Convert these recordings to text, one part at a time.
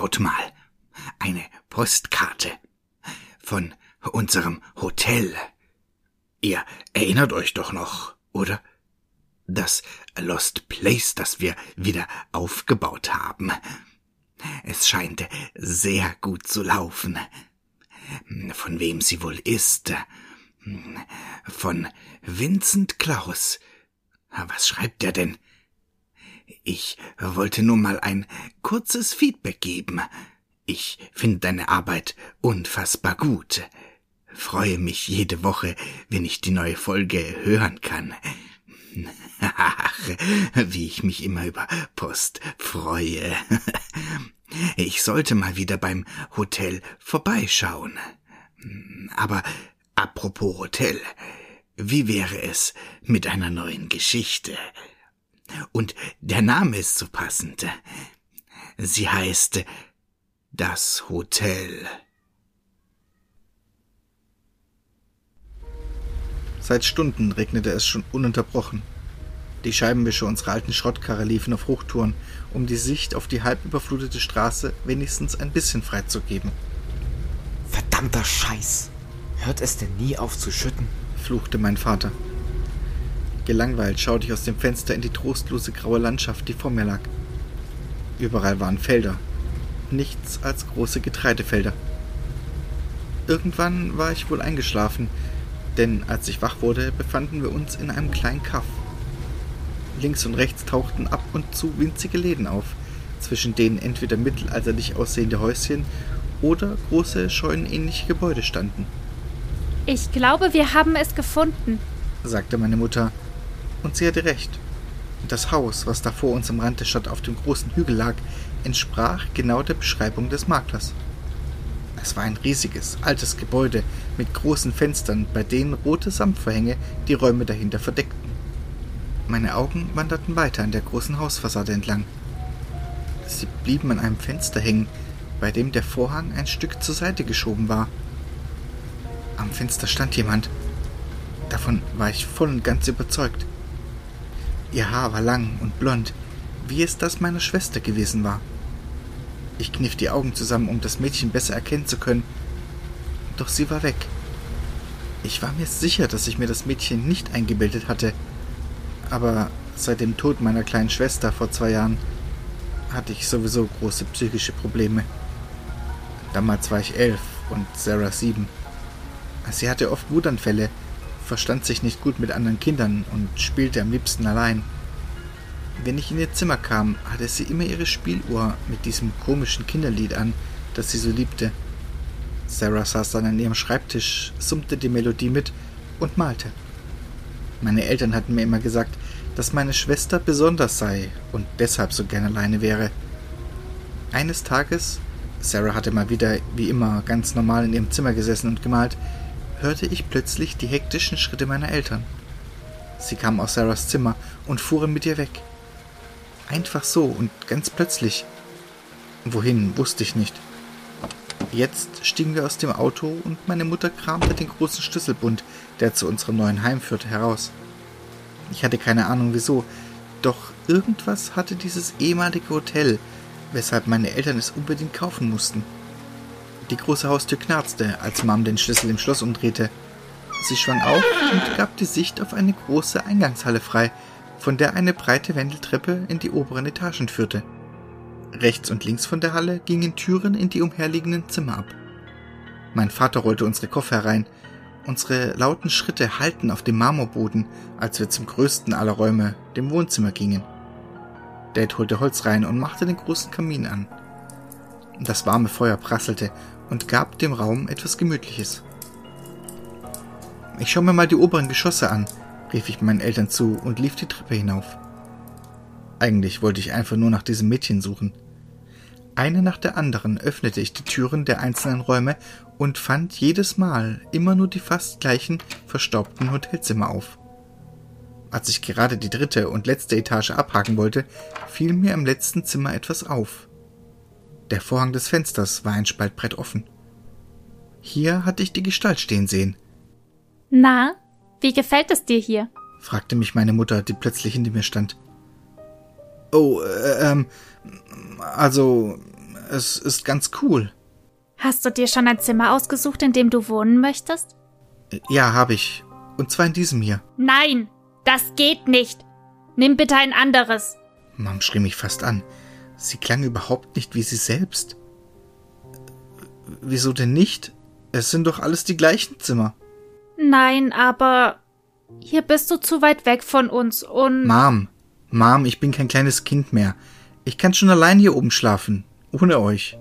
Schaut mal. Eine Postkarte. Von unserem Hotel. Ihr erinnert euch doch noch, oder? Das Lost Place, das wir wieder aufgebaut haben. Es scheint sehr gut zu laufen. Von wem sie wohl ist? Von Vincent Klaus. Was schreibt er denn? Ich wollte nur mal ein kurzes Feedback geben. Ich finde deine Arbeit unfassbar gut. Freue mich jede Woche, wenn ich die neue Folge hören kann. Ach, wie ich mich immer über Post freue. Ich sollte mal wieder beim Hotel vorbeischauen. Aber apropos Hotel, wie wäre es mit einer neuen Geschichte? Und der Name ist so passend. Sie heißt Das Hotel. Seit Stunden regnete es schon ununterbrochen. Die Scheibenwischer unserer alten Schrottkarre liefen auf Hochtouren, um die Sicht auf die halb überflutete Straße wenigstens ein bisschen freizugeben. Verdammter Scheiß! Hört es denn nie auf zu schütten? fluchte mein Vater. Gelangweilt schaute ich aus dem Fenster in die trostlose graue Landschaft, die vor mir lag. Überall waren Felder. Nichts als große Getreidefelder. Irgendwann war ich wohl eingeschlafen, denn als ich wach wurde, befanden wir uns in einem kleinen Kaff. Links und rechts tauchten ab und zu winzige Läden auf, zwischen denen entweder mittelalterlich aussehende Häuschen oder große scheunenähnliche Gebäude standen. Ich glaube, wir haben es gefunden, sagte meine Mutter, und sie hatte recht. Das Haus, was da vor uns am Rand der Stadt auf dem großen Hügel lag, entsprach genau der Beschreibung des Maklers. Es war ein riesiges, altes Gebäude mit großen Fenstern, bei denen rote Samtvorhänge die Räume dahinter verdeckten. Meine Augen wanderten weiter an der großen Hausfassade entlang. Sie blieben an einem Fenster hängen, bei dem der Vorhang ein Stück zur Seite geschoben war. Am Fenster stand jemand. Davon war ich voll und ganz überzeugt. Ihr Haar war lang und blond, wie es das meiner Schwester gewesen war. Ich kniff die Augen zusammen, um das Mädchen besser erkennen zu können. Doch sie war weg. Ich war mir sicher, dass ich mir das Mädchen nicht eingebildet hatte. Aber seit dem Tod meiner kleinen Schwester vor zwei Jahren hatte ich sowieso große psychische Probleme. Damals war ich elf und Sarah sieben. Sie hatte oft Wutanfälle, verstand sich nicht gut mit anderen Kindern und spielte am liebsten allein. Wenn ich in ihr Zimmer kam, hatte sie immer ihre Spieluhr mit diesem komischen Kinderlied an, das sie so liebte. Sarah saß dann an ihrem Schreibtisch, summte die Melodie mit und malte. Meine Eltern hatten mir immer gesagt, dass meine Schwester besonders sei und deshalb so gerne alleine wäre. Eines Tages, Sarah hatte mal wieder wie immer ganz normal in ihrem Zimmer gesessen und gemalt, hörte ich plötzlich die hektischen Schritte meiner Eltern. Sie kamen aus Sarahs Zimmer und fuhren mit ihr weg. Einfach so und ganz plötzlich. Wohin, wusste ich nicht. Jetzt stiegen wir aus dem Auto und meine Mutter kramte den großen Schlüsselbund, der zu unserem neuen Heim führte, heraus. Ich hatte keine Ahnung wieso, doch irgendwas hatte dieses ehemalige Hotel, weshalb meine Eltern es unbedingt kaufen mussten. Die große Haustür knarzte, als Mom den Schlüssel im Schloss umdrehte. Sie schwang auf und gab die Sicht auf eine große Eingangshalle frei, von der eine breite Wendeltreppe in die oberen Etagen führte. Rechts und links von der Halle gingen Türen in die umherliegenden Zimmer ab. Mein Vater rollte unsere Koffer herein. Unsere lauten Schritte hallten auf dem Marmorboden, als wir zum größten aller Räume, dem Wohnzimmer, gingen. Dad holte Holz rein und machte den großen Kamin an. Das warme Feuer prasselte und gab dem Raum etwas Gemütliches. Ich schau mir mal die oberen Geschosse an, rief ich meinen Eltern zu und lief die Treppe hinauf. Eigentlich wollte ich einfach nur nach diesem Mädchen suchen. Eine nach der anderen öffnete ich die Türen der einzelnen Räume und fand jedes Mal immer nur die fast gleichen verstaubten Hotelzimmer auf. Als ich gerade die dritte und letzte Etage abhaken wollte, fiel mir im letzten Zimmer etwas auf. Der Vorhang des Fensters war ein Spaltbrett offen. Hier hatte ich die Gestalt stehen sehen. Na, wie gefällt es dir hier? fragte mich meine Mutter, die plötzlich hinter mir stand. Oh, äh, ähm, also, es ist ganz cool. Hast du dir schon ein Zimmer ausgesucht, in dem du wohnen möchtest? Ja, habe ich. Und zwar in diesem hier. Nein, das geht nicht. Nimm bitte ein anderes. Mom schrie mich fast an. Sie klang überhaupt nicht wie sie selbst. Wieso denn nicht? Es sind doch alles die gleichen Zimmer. Nein, aber hier bist du zu weit weg von uns und. Mom, Mom, ich bin kein kleines Kind mehr. Ich kann schon allein hier oben schlafen. Ohne euch.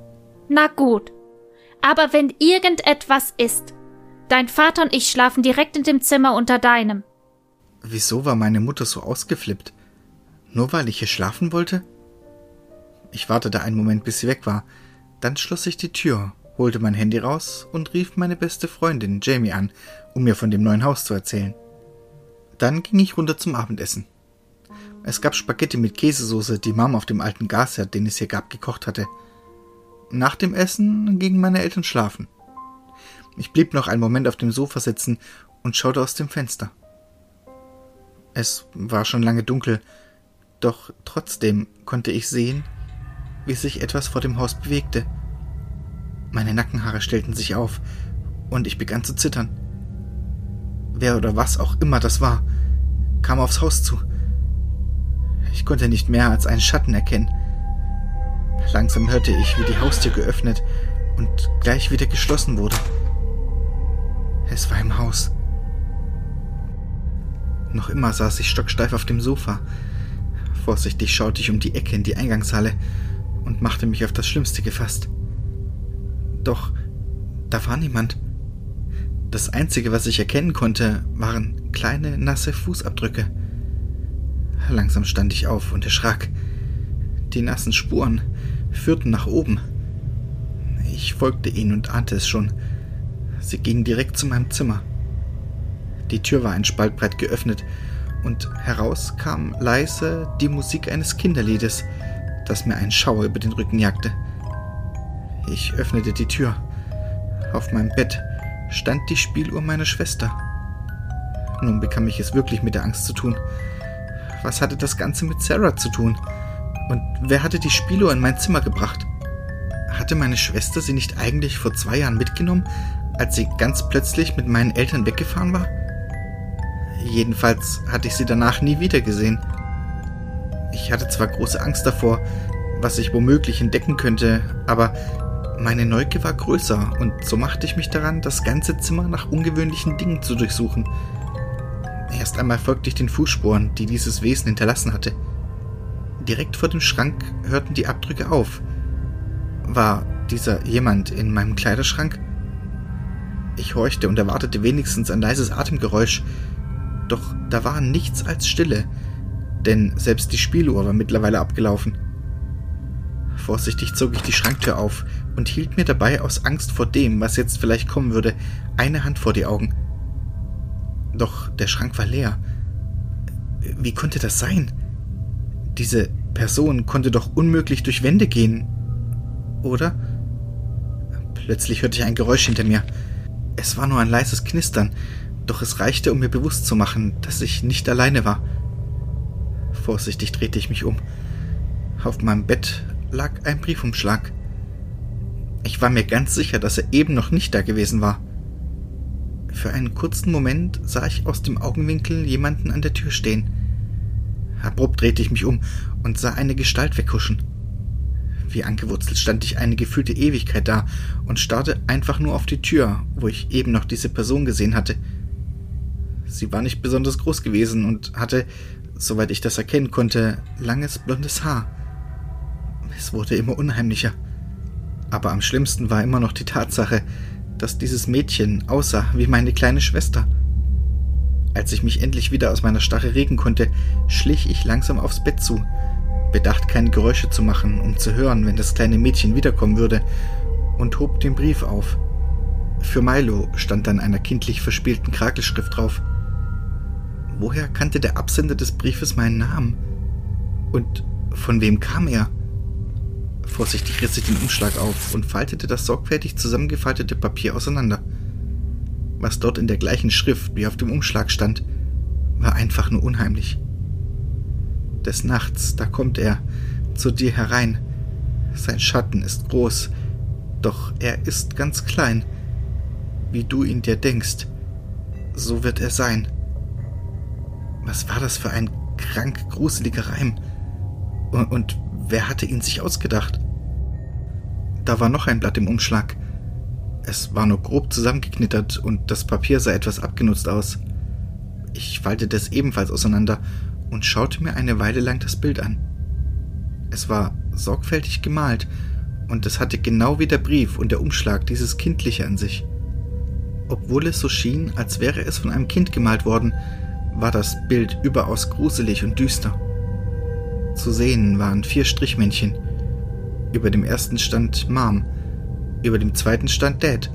Na gut. Aber wenn irgendetwas ist, dein Vater und ich schlafen direkt in dem Zimmer unter deinem. Wieso war meine Mutter so ausgeflippt? Nur weil ich hier schlafen wollte? Ich wartete einen Moment, bis sie weg war. Dann schloss ich die Tür, holte mein Handy raus und rief meine beste Freundin Jamie an, um mir von dem neuen Haus zu erzählen. Dann ging ich runter zum Abendessen. Es gab Spaghetti mit Käsesoße, die Mom auf dem alten Gasherd, den es hier gab, gekocht hatte. Nach dem Essen gingen meine Eltern schlafen. Ich blieb noch einen Moment auf dem Sofa sitzen und schaute aus dem Fenster. Es war schon lange dunkel, doch trotzdem konnte ich sehen, wie sich etwas vor dem Haus bewegte. Meine Nackenhaare stellten sich auf und ich begann zu zittern. Wer oder was auch immer das war, kam aufs Haus zu. Ich konnte nicht mehr als einen Schatten erkennen. Langsam hörte ich, wie die Haustür geöffnet und gleich wieder geschlossen wurde. Es war im Haus. Noch immer saß ich stocksteif auf dem Sofa. Vorsichtig schaute ich um die Ecke in die Eingangshalle und machte mich auf das Schlimmste gefasst. Doch da war niemand. Das Einzige, was ich erkennen konnte, waren kleine, nasse Fußabdrücke. Langsam stand ich auf und erschrak. Die nassen Spuren führten nach oben. Ich folgte ihnen und ahnte es schon. Sie gingen direkt zu meinem Zimmer. Die Tür war ein Spalt breit geöffnet und heraus kam leise die Musik eines Kinderliedes, das mir einen Schauer über den Rücken jagte. Ich öffnete die Tür. Auf meinem Bett stand die Spieluhr meiner Schwester. Nun bekam ich es wirklich mit der Angst zu tun. Was hatte das Ganze mit Sarah zu tun? Und wer hatte die Spieluhr in mein Zimmer gebracht? Hatte meine Schwester sie nicht eigentlich vor zwei Jahren mitgenommen, als sie ganz plötzlich mit meinen Eltern weggefahren war? Jedenfalls hatte ich sie danach nie wieder gesehen. Ich hatte zwar große Angst davor, was ich womöglich entdecken könnte, aber meine Neugier war größer und so machte ich mich daran, das ganze Zimmer nach ungewöhnlichen Dingen zu durchsuchen. Erst einmal folgte ich den Fußspuren, die dieses Wesen hinterlassen hatte. Direkt vor dem Schrank hörten die Abdrücke auf. War dieser jemand in meinem Kleiderschrank? Ich horchte und erwartete wenigstens ein leises Atemgeräusch, doch da war nichts als Stille, denn selbst die Spieluhr war mittlerweile abgelaufen. Vorsichtig zog ich die Schranktür auf und hielt mir dabei aus Angst vor dem, was jetzt vielleicht kommen würde, eine Hand vor die Augen. Doch der Schrank war leer. Wie konnte das sein? Diese Person konnte doch unmöglich durch Wände gehen. Oder? Plötzlich hörte ich ein Geräusch hinter mir. Es war nur ein leises Knistern, doch es reichte, um mir bewusst zu machen, dass ich nicht alleine war. Vorsichtig drehte ich mich um. Auf meinem Bett lag ein Briefumschlag. Ich war mir ganz sicher, dass er eben noch nicht da gewesen war. Für einen kurzen Moment sah ich aus dem Augenwinkel jemanden an der Tür stehen. Abrupt drehte ich mich um und sah eine Gestalt weghuschen. Wie angewurzelt stand ich eine gefühlte Ewigkeit da und starrte einfach nur auf die Tür, wo ich eben noch diese Person gesehen hatte. Sie war nicht besonders groß gewesen und hatte, soweit ich das erkennen konnte, langes blondes Haar. Es wurde immer unheimlicher. Aber am schlimmsten war immer noch die Tatsache, dass dieses Mädchen aussah wie meine kleine Schwester. Als ich mich endlich wieder aus meiner Starre regen konnte, schlich ich langsam aufs Bett zu, bedacht keine Geräusche zu machen, um zu hören, wenn das kleine Mädchen wiederkommen würde, und hob den Brief auf. Für Milo stand an einer kindlich verspielten Krakelschrift drauf. Woher kannte der Absender des Briefes meinen Namen? Und von wem kam er? Vorsichtig riss ich den Umschlag auf und faltete das sorgfältig zusammengefaltete Papier auseinander. Was dort in der gleichen Schrift wie auf dem Umschlag stand, war einfach nur unheimlich. Des Nachts, da kommt er zu dir herein. Sein Schatten ist groß, doch er ist ganz klein. Wie du ihn dir denkst, so wird er sein. Was war das für ein krank gruseliger Reim? Und, und wer hatte ihn sich ausgedacht? Da war noch ein Blatt im Umschlag. Es war nur grob zusammengeknittert und das Papier sah etwas abgenutzt aus. Ich faltete es ebenfalls auseinander und schaute mir eine Weile lang das Bild an. Es war sorgfältig gemalt und es hatte genau wie der Brief und der Umschlag dieses Kindliche an sich. Obwohl es so schien, als wäre es von einem Kind gemalt worden, war das Bild überaus gruselig und düster. Zu sehen waren vier Strichmännchen. Über dem ersten stand Mom, über dem zweiten stand Dad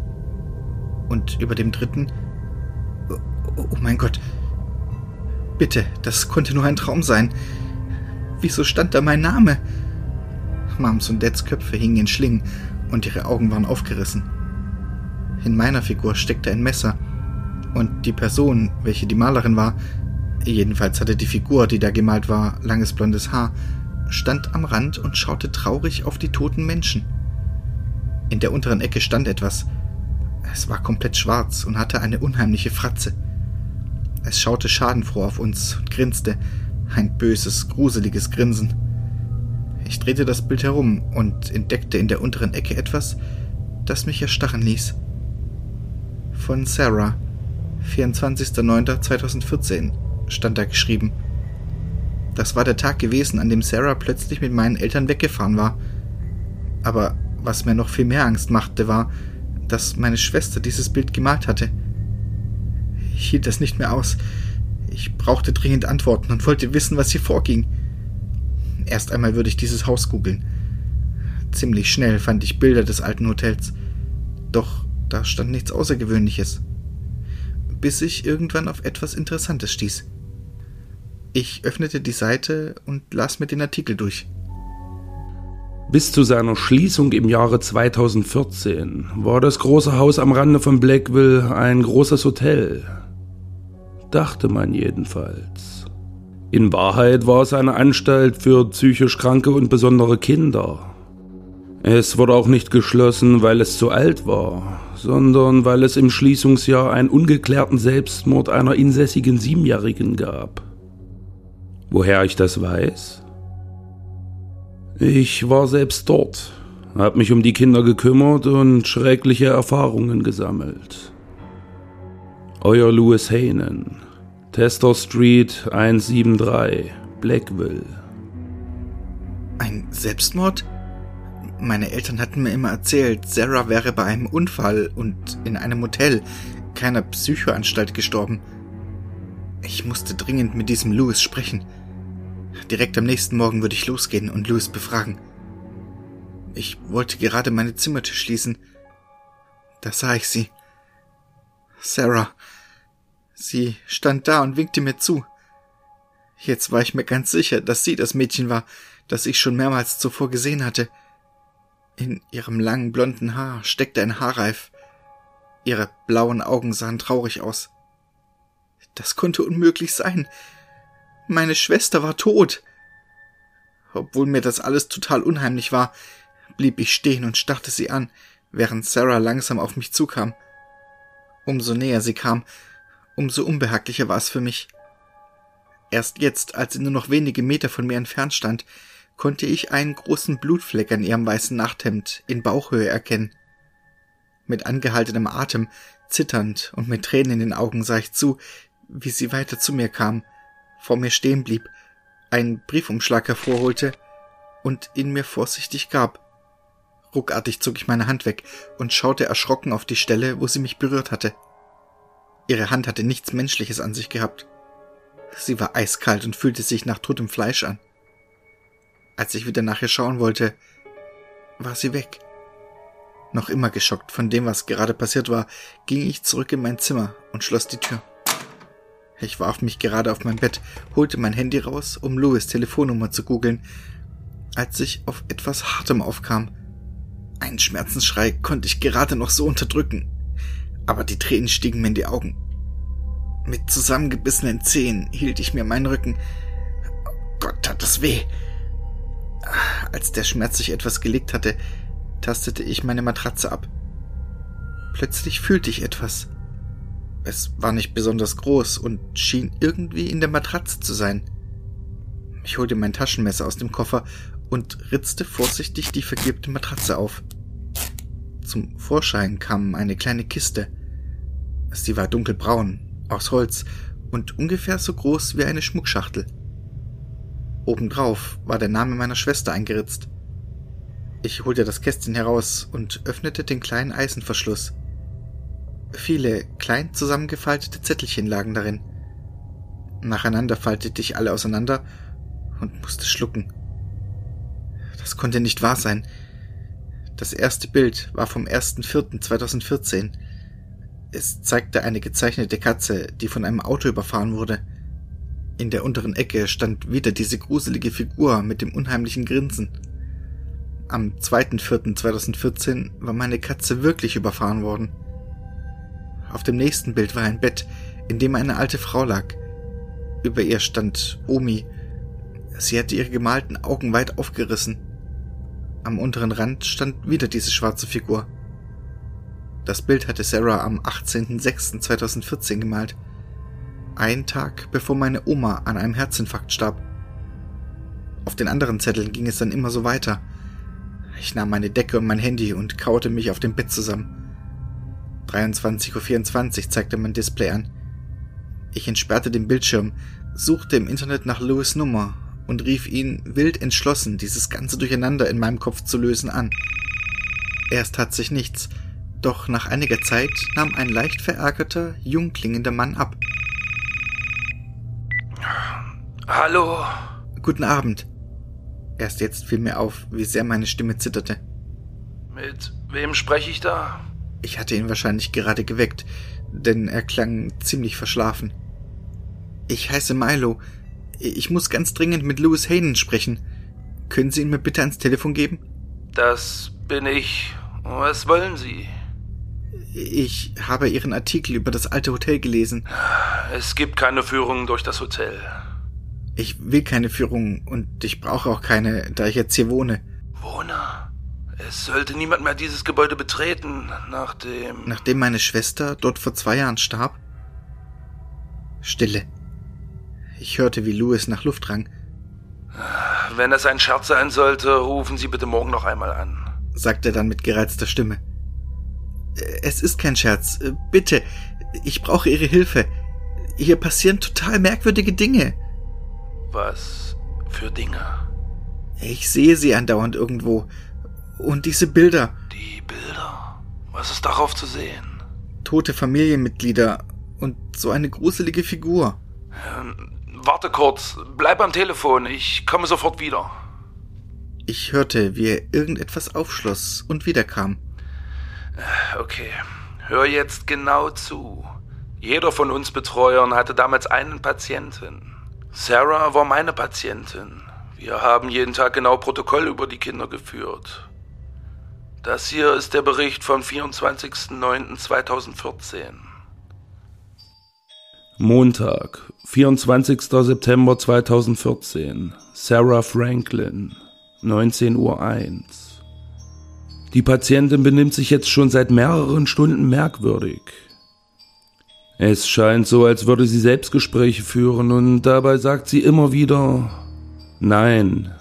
und über dem dritten... Oh, oh mein Gott, Bitte, das konnte nur ein Traum sein. Wieso stand da mein Name? Mams und Dads Köpfe hingen in Schlingen und ihre Augen waren aufgerissen. In meiner Figur steckte ein Messer und die Person, welche die Malerin war, jedenfalls hatte die Figur, die da gemalt war, langes blondes Haar, stand am Rand und schaute traurig auf die toten Menschen. In der unteren Ecke stand etwas. Es war komplett schwarz und hatte eine unheimliche Fratze. Es schaute schadenfroh auf uns und grinste. Ein böses, gruseliges Grinsen. Ich drehte das Bild herum und entdeckte in der unteren Ecke etwas, das mich erstarren ließ. Von Sarah, 24.09.2014, stand da geschrieben. Das war der Tag gewesen, an dem Sarah plötzlich mit meinen Eltern weggefahren war. Aber was mir noch viel mehr Angst machte, war, dass meine Schwester dieses Bild gemalt hatte. Ich hielt das nicht mehr aus. Ich brauchte dringend Antworten und wollte wissen, was hier vorging. Erst einmal würde ich dieses Haus googeln. Ziemlich schnell fand ich Bilder des alten Hotels. Doch da stand nichts Außergewöhnliches. Bis ich irgendwann auf etwas Interessantes stieß. Ich öffnete die Seite und las mir den Artikel durch. Bis zu seiner Schließung im Jahre 2014 war das große Haus am Rande von Blackville ein großes Hotel, dachte man jedenfalls. In Wahrheit war es eine Anstalt für psychisch kranke und besondere Kinder. Es wurde auch nicht geschlossen, weil es zu alt war, sondern weil es im Schließungsjahr einen ungeklärten Selbstmord einer insässigen Siebenjährigen gab. Woher ich das weiß? Ich war selbst dort, hab mich um die Kinder gekümmert und schreckliche Erfahrungen gesammelt. Euer Louis Hanen, Tester Street 173, Blackville. Ein Selbstmord? Meine Eltern hatten mir immer erzählt, Sarah wäre bei einem Unfall und in einem Hotel, keiner Psychoanstalt gestorben. Ich musste dringend mit diesem Louis sprechen. Direkt am nächsten Morgen würde ich losgehen und Louis befragen. Ich wollte gerade meine Zimmertür schließen. Da sah ich sie. Sarah. Sie stand da und winkte mir zu. Jetzt war ich mir ganz sicher, dass sie das Mädchen war, das ich schon mehrmals zuvor gesehen hatte. In ihrem langen blonden Haar steckte ein Haarreif. Ihre blauen Augen sahen traurig aus. Das konnte unmöglich sein. Meine Schwester war tot. Obwohl mir das alles total unheimlich war, blieb ich stehen und starrte sie an, während Sarah langsam auf mich zukam. Umso näher sie kam, umso unbehaglicher war es für mich. Erst jetzt, als sie nur noch wenige Meter von mir entfernt stand, konnte ich einen großen Blutfleck an ihrem weißen Nachthemd in Bauchhöhe erkennen. Mit angehaltenem Atem, zitternd und mit Tränen in den Augen sah ich zu, wie sie weiter zu mir kam, vor mir stehen blieb, einen Briefumschlag hervorholte und ihn mir vorsichtig gab. Ruckartig zog ich meine Hand weg und schaute erschrocken auf die Stelle, wo sie mich berührt hatte. Ihre Hand hatte nichts Menschliches an sich gehabt. Sie war eiskalt und fühlte sich nach totem Fleisch an. Als ich wieder nach ihr schauen wollte, war sie weg. Noch immer geschockt von dem, was gerade passiert war, ging ich zurück in mein Zimmer und schloss die Tür. Ich warf mich gerade auf mein Bett, holte mein Handy raus, um Louis Telefonnummer zu googeln, als ich auf etwas Hartem aufkam. Einen Schmerzensschrei konnte ich gerade noch so unterdrücken, aber die Tränen stiegen mir in die Augen. Mit zusammengebissenen Zehen hielt ich mir meinen Rücken. Gott, tat das weh. Als der Schmerz sich etwas gelegt hatte, tastete ich meine Matratze ab. Plötzlich fühlte ich etwas. Es war nicht besonders groß und schien irgendwie in der Matratze zu sein. Ich holte mein Taschenmesser aus dem Koffer und ritzte vorsichtig die vergilbte Matratze auf. Zum Vorschein kam eine kleine Kiste. Sie war dunkelbraun, aus Holz und ungefähr so groß wie eine Schmuckschachtel. Obendrauf war der Name meiner Schwester eingeritzt. Ich holte das Kästchen heraus und öffnete den kleinen Eisenverschluss. Viele klein zusammengefaltete Zettelchen lagen darin. Nacheinander faltete ich alle auseinander und musste schlucken. Das konnte nicht wahr sein. Das erste Bild war vom 1.4.2014. Es zeigte eine gezeichnete Katze, die von einem Auto überfahren wurde. In der unteren Ecke stand wieder diese gruselige Figur mit dem unheimlichen Grinsen. Am 2.4.2014 war meine Katze wirklich überfahren worden. Auf dem nächsten Bild war ein Bett, in dem eine alte Frau lag. Über ihr stand Omi. Sie hatte ihre gemalten Augen weit aufgerissen. Am unteren Rand stand wieder diese schwarze Figur. Das Bild hatte Sarah am 18.06.2014 gemalt. Einen Tag bevor meine Oma an einem Herzinfarkt starb. Auf den anderen Zetteln ging es dann immer so weiter. Ich nahm meine Decke und mein Handy und kaute mich auf dem Bett zusammen. 23.24 Uhr zeigte mein Display an. Ich entsperrte den Bildschirm, suchte im Internet nach Louis Nummer und rief ihn wild entschlossen, dieses ganze Durcheinander in meinem Kopf zu lösen, an. Erst tat sich nichts, doch nach einiger Zeit nahm ein leicht verärgerter, jung klingender Mann ab. Hallo. Guten Abend. Erst jetzt fiel mir auf, wie sehr meine Stimme zitterte. Mit wem spreche ich da? Ich hatte ihn wahrscheinlich gerade geweckt, denn er klang ziemlich verschlafen. Ich heiße Milo. Ich muss ganz dringend mit Louis Hayden sprechen. Können Sie ihn mir bitte ans Telefon geben? Das bin ich. Was wollen Sie? Ich habe Ihren Artikel über das alte Hotel gelesen. Es gibt keine Führung durch das Hotel. Ich will keine Führung und ich brauche auch keine, da ich jetzt hier wohne. Wohne? Es sollte niemand mehr dieses Gebäude betreten, nachdem. Nachdem meine Schwester dort vor zwei Jahren starb? Stille. Ich hörte, wie Louis nach Luft rang. Wenn es ein Scherz sein sollte, rufen Sie bitte morgen noch einmal an, sagte er dann mit gereizter Stimme. Es ist kein Scherz. Bitte, ich brauche Ihre Hilfe. Hier passieren total merkwürdige Dinge. Was für Dinge? Ich sehe sie andauernd irgendwo. Und diese Bilder. Die Bilder? Was ist darauf zu sehen? Tote Familienmitglieder und so eine gruselige Figur. Ähm, warte kurz, bleib am Telefon, ich komme sofort wieder. Ich hörte, wie er irgendetwas aufschloss und wiederkam. Äh, okay, hör jetzt genau zu. Jeder von uns Betreuern hatte damals einen Patienten. Sarah war meine Patientin. Wir haben jeden Tag genau Protokoll über die Kinder geführt. Das hier ist der Bericht vom 24.09.2014. Montag, 24. September 2014. Sarah Franklin, 19.01 Uhr. Die Patientin benimmt sich jetzt schon seit mehreren Stunden merkwürdig. Es scheint so, als würde sie Selbstgespräche führen und dabei sagt sie immer wieder Nein,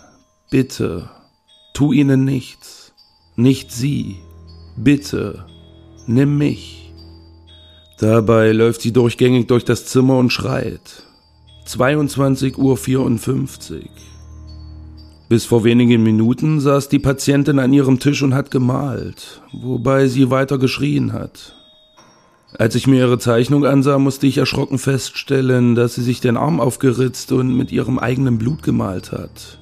bitte, tu ihnen nichts. Nicht sie. Bitte. Nimm mich. Dabei läuft sie durchgängig durch das Zimmer und schreit. 22.54 Uhr. Bis vor wenigen Minuten saß die Patientin an ihrem Tisch und hat gemalt, wobei sie weiter geschrien hat. Als ich mir ihre Zeichnung ansah, musste ich erschrocken feststellen, dass sie sich den Arm aufgeritzt und mit ihrem eigenen Blut gemalt hat.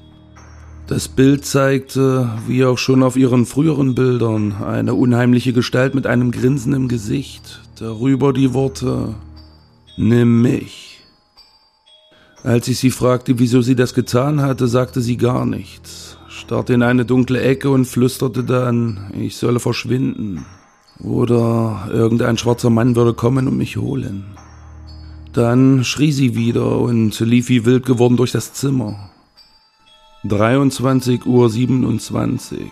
Das Bild zeigte, wie auch schon auf ihren früheren Bildern, eine unheimliche Gestalt mit einem Grinsen im Gesicht, darüber die Worte Nimm mich. Als ich sie fragte, wieso sie das getan hatte, sagte sie gar nichts, starrte in eine dunkle Ecke und flüsterte dann, ich solle verschwinden. Oder irgendein schwarzer Mann würde kommen und mich holen. Dann schrie sie wieder und lief wie wild geworden durch das Zimmer. 23 Uhr 27.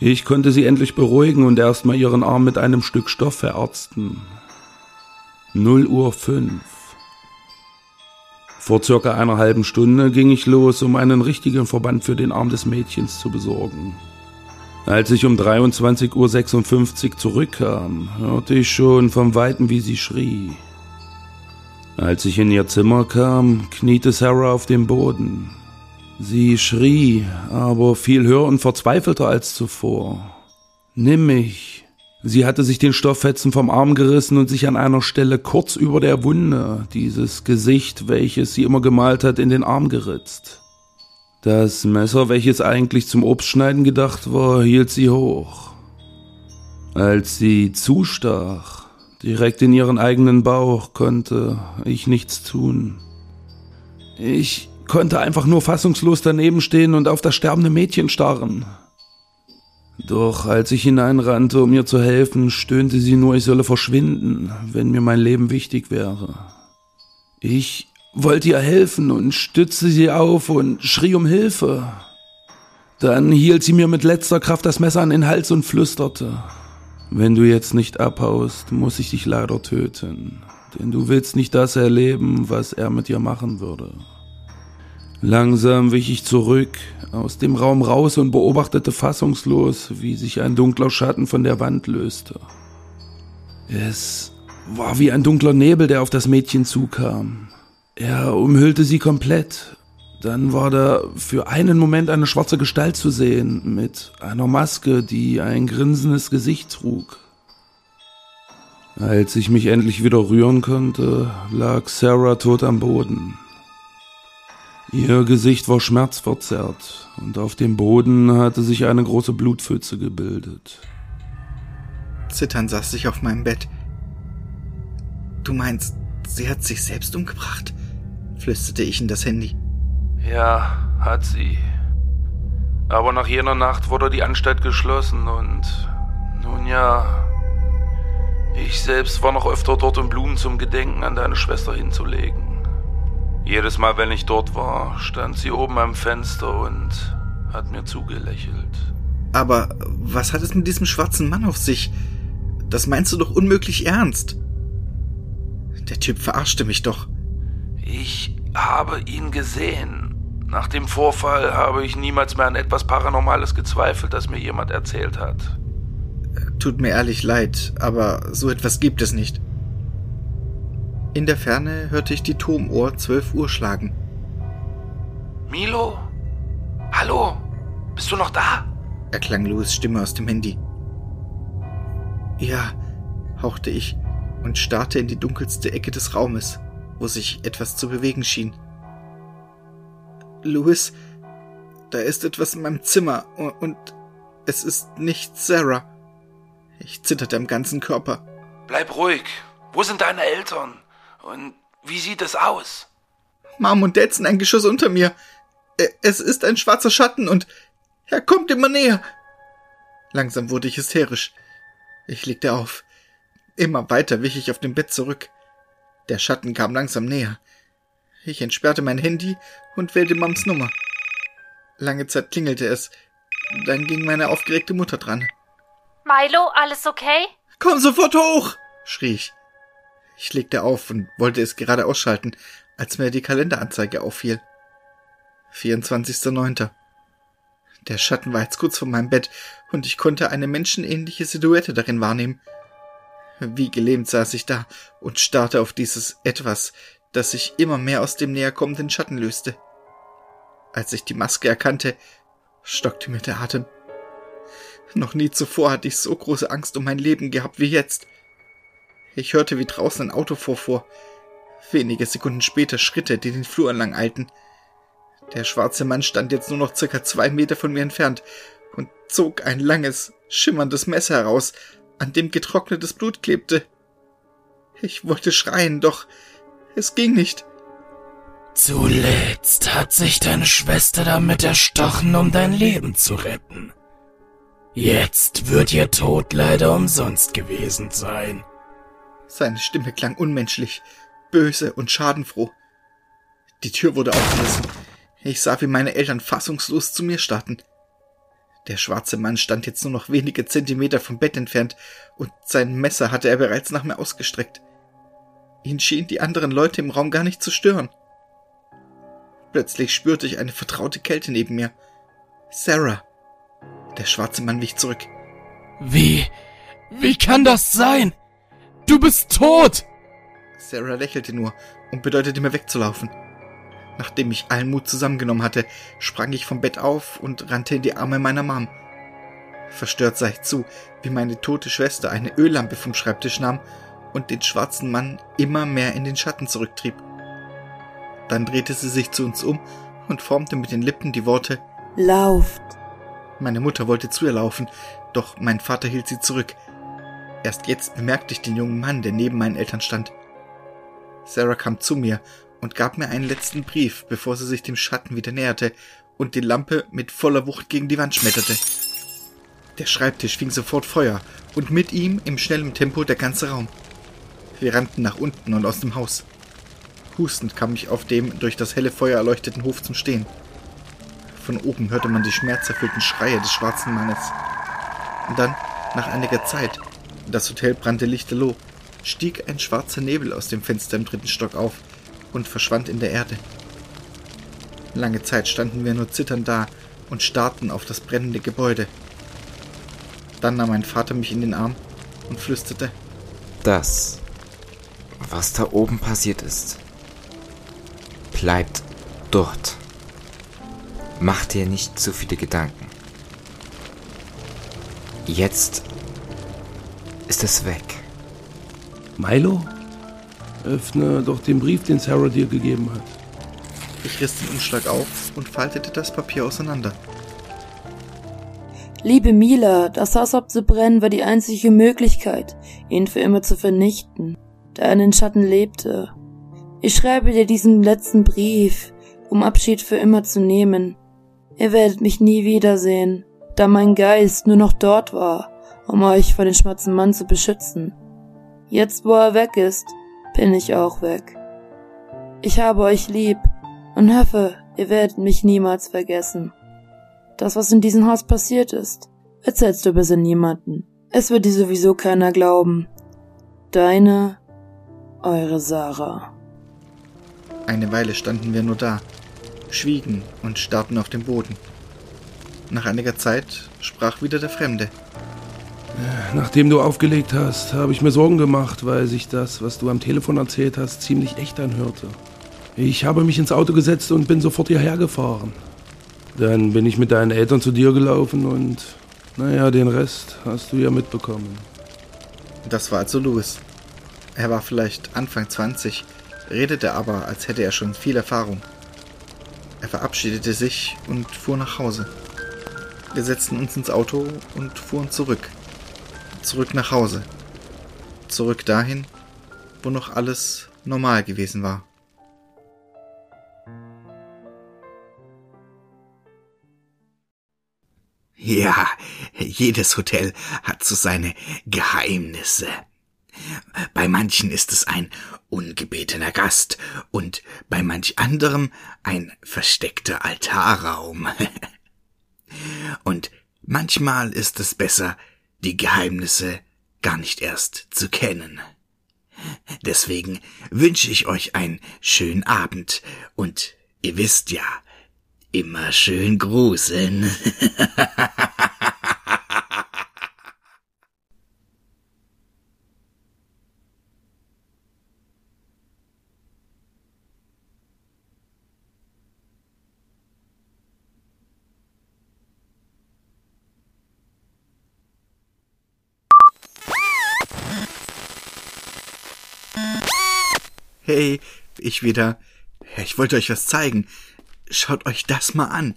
Ich konnte sie endlich beruhigen und erstmal ihren Arm mit einem Stück Stoff verarzten. 0 Uhr 5. Vor circa einer halben Stunde ging ich los, um einen richtigen Verband für den Arm des Mädchens zu besorgen. Als ich um 23.56 Uhr zurückkam, hörte ich schon vom Weiten, wie sie schrie. Als ich in ihr Zimmer kam, kniete Sarah auf dem Boden. Sie schrie, aber viel höher und verzweifelter als zuvor. Nimm mich. Sie hatte sich den Stofffetzen vom Arm gerissen und sich an einer Stelle kurz über der Wunde, dieses Gesicht, welches sie immer gemalt hat, in den Arm geritzt. Das Messer, welches eigentlich zum Obstschneiden gedacht war, hielt sie hoch. Als sie zustach, direkt in ihren eigenen Bauch, konnte ich nichts tun. Ich konnte einfach nur fassungslos daneben stehen und auf das sterbende Mädchen starren. Doch als ich hineinrannte, um ihr zu helfen, stöhnte sie nur, ich solle verschwinden, wenn mir mein Leben wichtig wäre. Ich wollte ihr helfen und stützte sie auf und schrie um Hilfe. Dann hielt sie mir mit letzter Kraft das Messer an den Hals und flüsterte. Wenn du jetzt nicht abhaust, muss ich dich leider töten, denn du willst nicht das erleben, was er mit dir machen würde. Langsam wich ich zurück, aus dem Raum raus und beobachtete fassungslos, wie sich ein dunkler Schatten von der Wand löste. Es war wie ein dunkler Nebel, der auf das Mädchen zukam. Er umhüllte sie komplett. Dann war da für einen Moment eine schwarze Gestalt zu sehen, mit einer Maske, die ein grinsendes Gesicht trug. Als ich mich endlich wieder rühren konnte, lag Sarah tot am Boden. Ihr Gesicht war schmerzverzerrt und auf dem Boden hatte sich eine große Blutpfütze gebildet. Zittern saß ich auf meinem Bett. Du meinst, sie hat sich selbst umgebracht? Flüsterte ich in das Handy. Ja, hat sie. Aber nach jener Nacht wurde die Anstalt geschlossen und nun ja, ich selbst war noch öfter dort, um Blumen zum Gedenken an deine Schwester hinzulegen. Jedes Mal, wenn ich dort war, stand sie oben am Fenster und hat mir zugelächelt. Aber was hat es mit diesem schwarzen Mann auf sich? Das meinst du doch unmöglich ernst. Der Typ verarschte mich doch. Ich habe ihn gesehen. Nach dem Vorfall habe ich niemals mehr an etwas Paranormales gezweifelt, das mir jemand erzählt hat. Tut mir ehrlich leid, aber so etwas gibt es nicht. In der Ferne hörte ich die Turmuhr zwölf Uhr schlagen. Milo? Hallo? Bist du noch da? erklang Louis Stimme aus dem Handy. Ja, hauchte ich und starrte in die dunkelste Ecke des Raumes wo sich etwas zu bewegen schien. Louis, da ist etwas in meinem Zimmer und es ist nicht Sarah. Ich zitterte am ganzen Körper. Bleib ruhig. Wo sind deine Eltern? Und wie sieht es aus? Mom und Dad sind ein Geschoss unter mir. Es ist ein schwarzer Schatten und er kommt immer näher. Langsam wurde ich hysterisch. Ich legte auf. Immer weiter wich ich auf dem Bett zurück. Der Schatten kam langsam näher. Ich entsperrte mein Handy und wählte Mams Nummer. Lange Zeit klingelte es. Dann ging meine aufgeregte Mutter dran. Milo, alles okay? Komm sofort hoch! schrie ich. Ich legte auf und wollte es gerade ausschalten, als mir die Kalenderanzeige auffiel. 24.09. Der Schatten war jetzt kurz vor meinem Bett und ich konnte eine menschenähnliche Silhouette darin wahrnehmen. Wie gelähmt saß ich da und starrte auf dieses Etwas, das sich immer mehr aus dem näher kommenden Schatten löste. Als ich die Maske erkannte, stockte mir der Atem. Noch nie zuvor hatte ich so große Angst um mein Leben gehabt wie jetzt. Ich hörte, wie draußen ein Auto vorfuhr. Wenige Sekunden später Schritte, die den Flur entlang eilten. Der schwarze Mann stand jetzt nur noch circa zwei Meter von mir entfernt und zog ein langes, schimmerndes Messer heraus, an dem getrocknetes Blut klebte. Ich wollte schreien, doch es ging nicht. Zuletzt hat sich deine Schwester damit erstochen, um dein Leben zu retten. Jetzt wird ihr Tod leider umsonst gewesen sein. Seine Stimme klang unmenschlich, böse und schadenfroh. Die Tür wurde aufgerissen. Ich sah, wie meine Eltern fassungslos zu mir starrten. Der schwarze Mann stand jetzt nur noch wenige Zentimeter vom Bett entfernt, und sein Messer hatte er bereits nach mir ausgestreckt. Ihn schienen die anderen Leute im Raum gar nicht zu stören. Plötzlich spürte ich eine vertraute Kälte neben mir. Sarah. Der schwarze Mann wich zurück. Wie? Wie kann das sein? Du bist tot! Sarah lächelte nur und bedeutete mir wegzulaufen. Nachdem ich allen Mut zusammengenommen hatte, sprang ich vom Bett auf und rannte in die Arme meiner Mom. Verstört sah ich zu, wie meine tote Schwester eine Öllampe vom Schreibtisch nahm und den schwarzen Mann immer mehr in den Schatten zurücktrieb. Dann drehte sie sich zu uns um und formte mit den Lippen die Worte Lauft. Meine Mutter wollte zu ihr laufen, doch mein Vater hielt sie zurück. Erst jetzt bemerkte ich den jungen Mann, der neben meinen Eltern stand. Sarah kam zu mir und gab mir einen letzten Brief, bevor sie sich dem Schatten wieder näherte und die Lampe mit voller Wucht gegen die Wand schmetterte. Der Schreibtisch fing sofort Feuer und mit ihm im schnellen Tempo der ganze Raum. Wir rannten nach unten und aus dem Haus. Hustend kam ich auf dem durch das helle Feuer erleuchteten Hof zum Stehen. Von oben hörte man die schmerzerfüllten Schreie des schwarzen Mannes. Und dann, nach einiger Zeit, das Hotel brannte lichterloh, stieg ein schwarzer Nebel aus dem Fenster im dritten Stock auf und verschwand in der Erde. Lange Zeit standen wir nur zitternd da und starrten auf das brennende Gebäude. Dann nahm mein Vater mich in den Arm und flüsterte Das, was da oben passiert ist, bleibt dort. Mach dir nicht zu viele Gedanken. Jetzt ist es weg. Milo? Öffne doch den Brief, den Sarah dir gegeben hat. Ich riss den Umschlag auf und faltete das Papier auseinander. Liebe Mila, das Haus abzubrennen war die einzige Möglichkeit, ihn für immer zu vernichten, da er in den Schatten lebte. Ich schreibe dir diesen letzten Brief, um Abschied für immer zu nehmen. Ihr werdet mich nie wiedersehen, da mein Geist nur noch dort war, um euch vor dem schwarzen Mann zu beschützen. Jetzt, wo er weg ist, bin ich auch weg. Ich habe euch lieb und hoffe, ihr werdet mich niemals vergessen. Das, was in diesem Haus passiert ist, erzählst du besser niemanden. Es wird dir sowieso keiner glauben. Deine, eure Sarah. Eine Weile standen wir nur da, schwiegen und starrten auf den Boden. Nach einiger Zeit sprach wieder der Fremde. Nachdem du aufgelegt hast, habe ich mir Sorgen gemacht, weil sich das, was du am Telefon erzählt hast, ziemlich echt anhörte. Ich habe mich ins Auto gesetzt und bin sofort hierher gefahren. Dann bin ich mit deinen Eltern zu dir gelaufen und, naja, den Rest hast du ja mitbekommen. Das war also Louis. Er war vielleicht Anfang 20, redete aber, als hätte er schon viel Erfahrung. Er verabschiedete sich und fuhr nach Hause. Wir setzten uns ins Auto und fuhren zurück. Zurück nach Hause. Zurück dahin, wo noch alles normal gewesen war. Ja, jedes Hotel hat so seine Geheimnisse. Bei manchen ist es ein ungebetener Gast und bei manch anderem ein versteckter Altarraum. und manchmal ist es besser, die Geheimnisse gar nicht erst zu kennen. Deswegen wünsche ich euch einen schönen Abend und ihr wisst ja, immer schön gruseln. Hey, ich wieder. Ich wollte euch was zeigen. Schaut euch das mal an.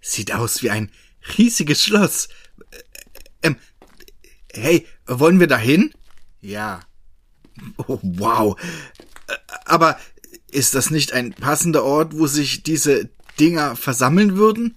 Sieht aus wie ein riesiges Schloss. Ähm, hey, wollen wir dahin? Ja. Oh, wow. Aber ist das nicht ein passender Ort, wo sich diese Dinger versammeln würden?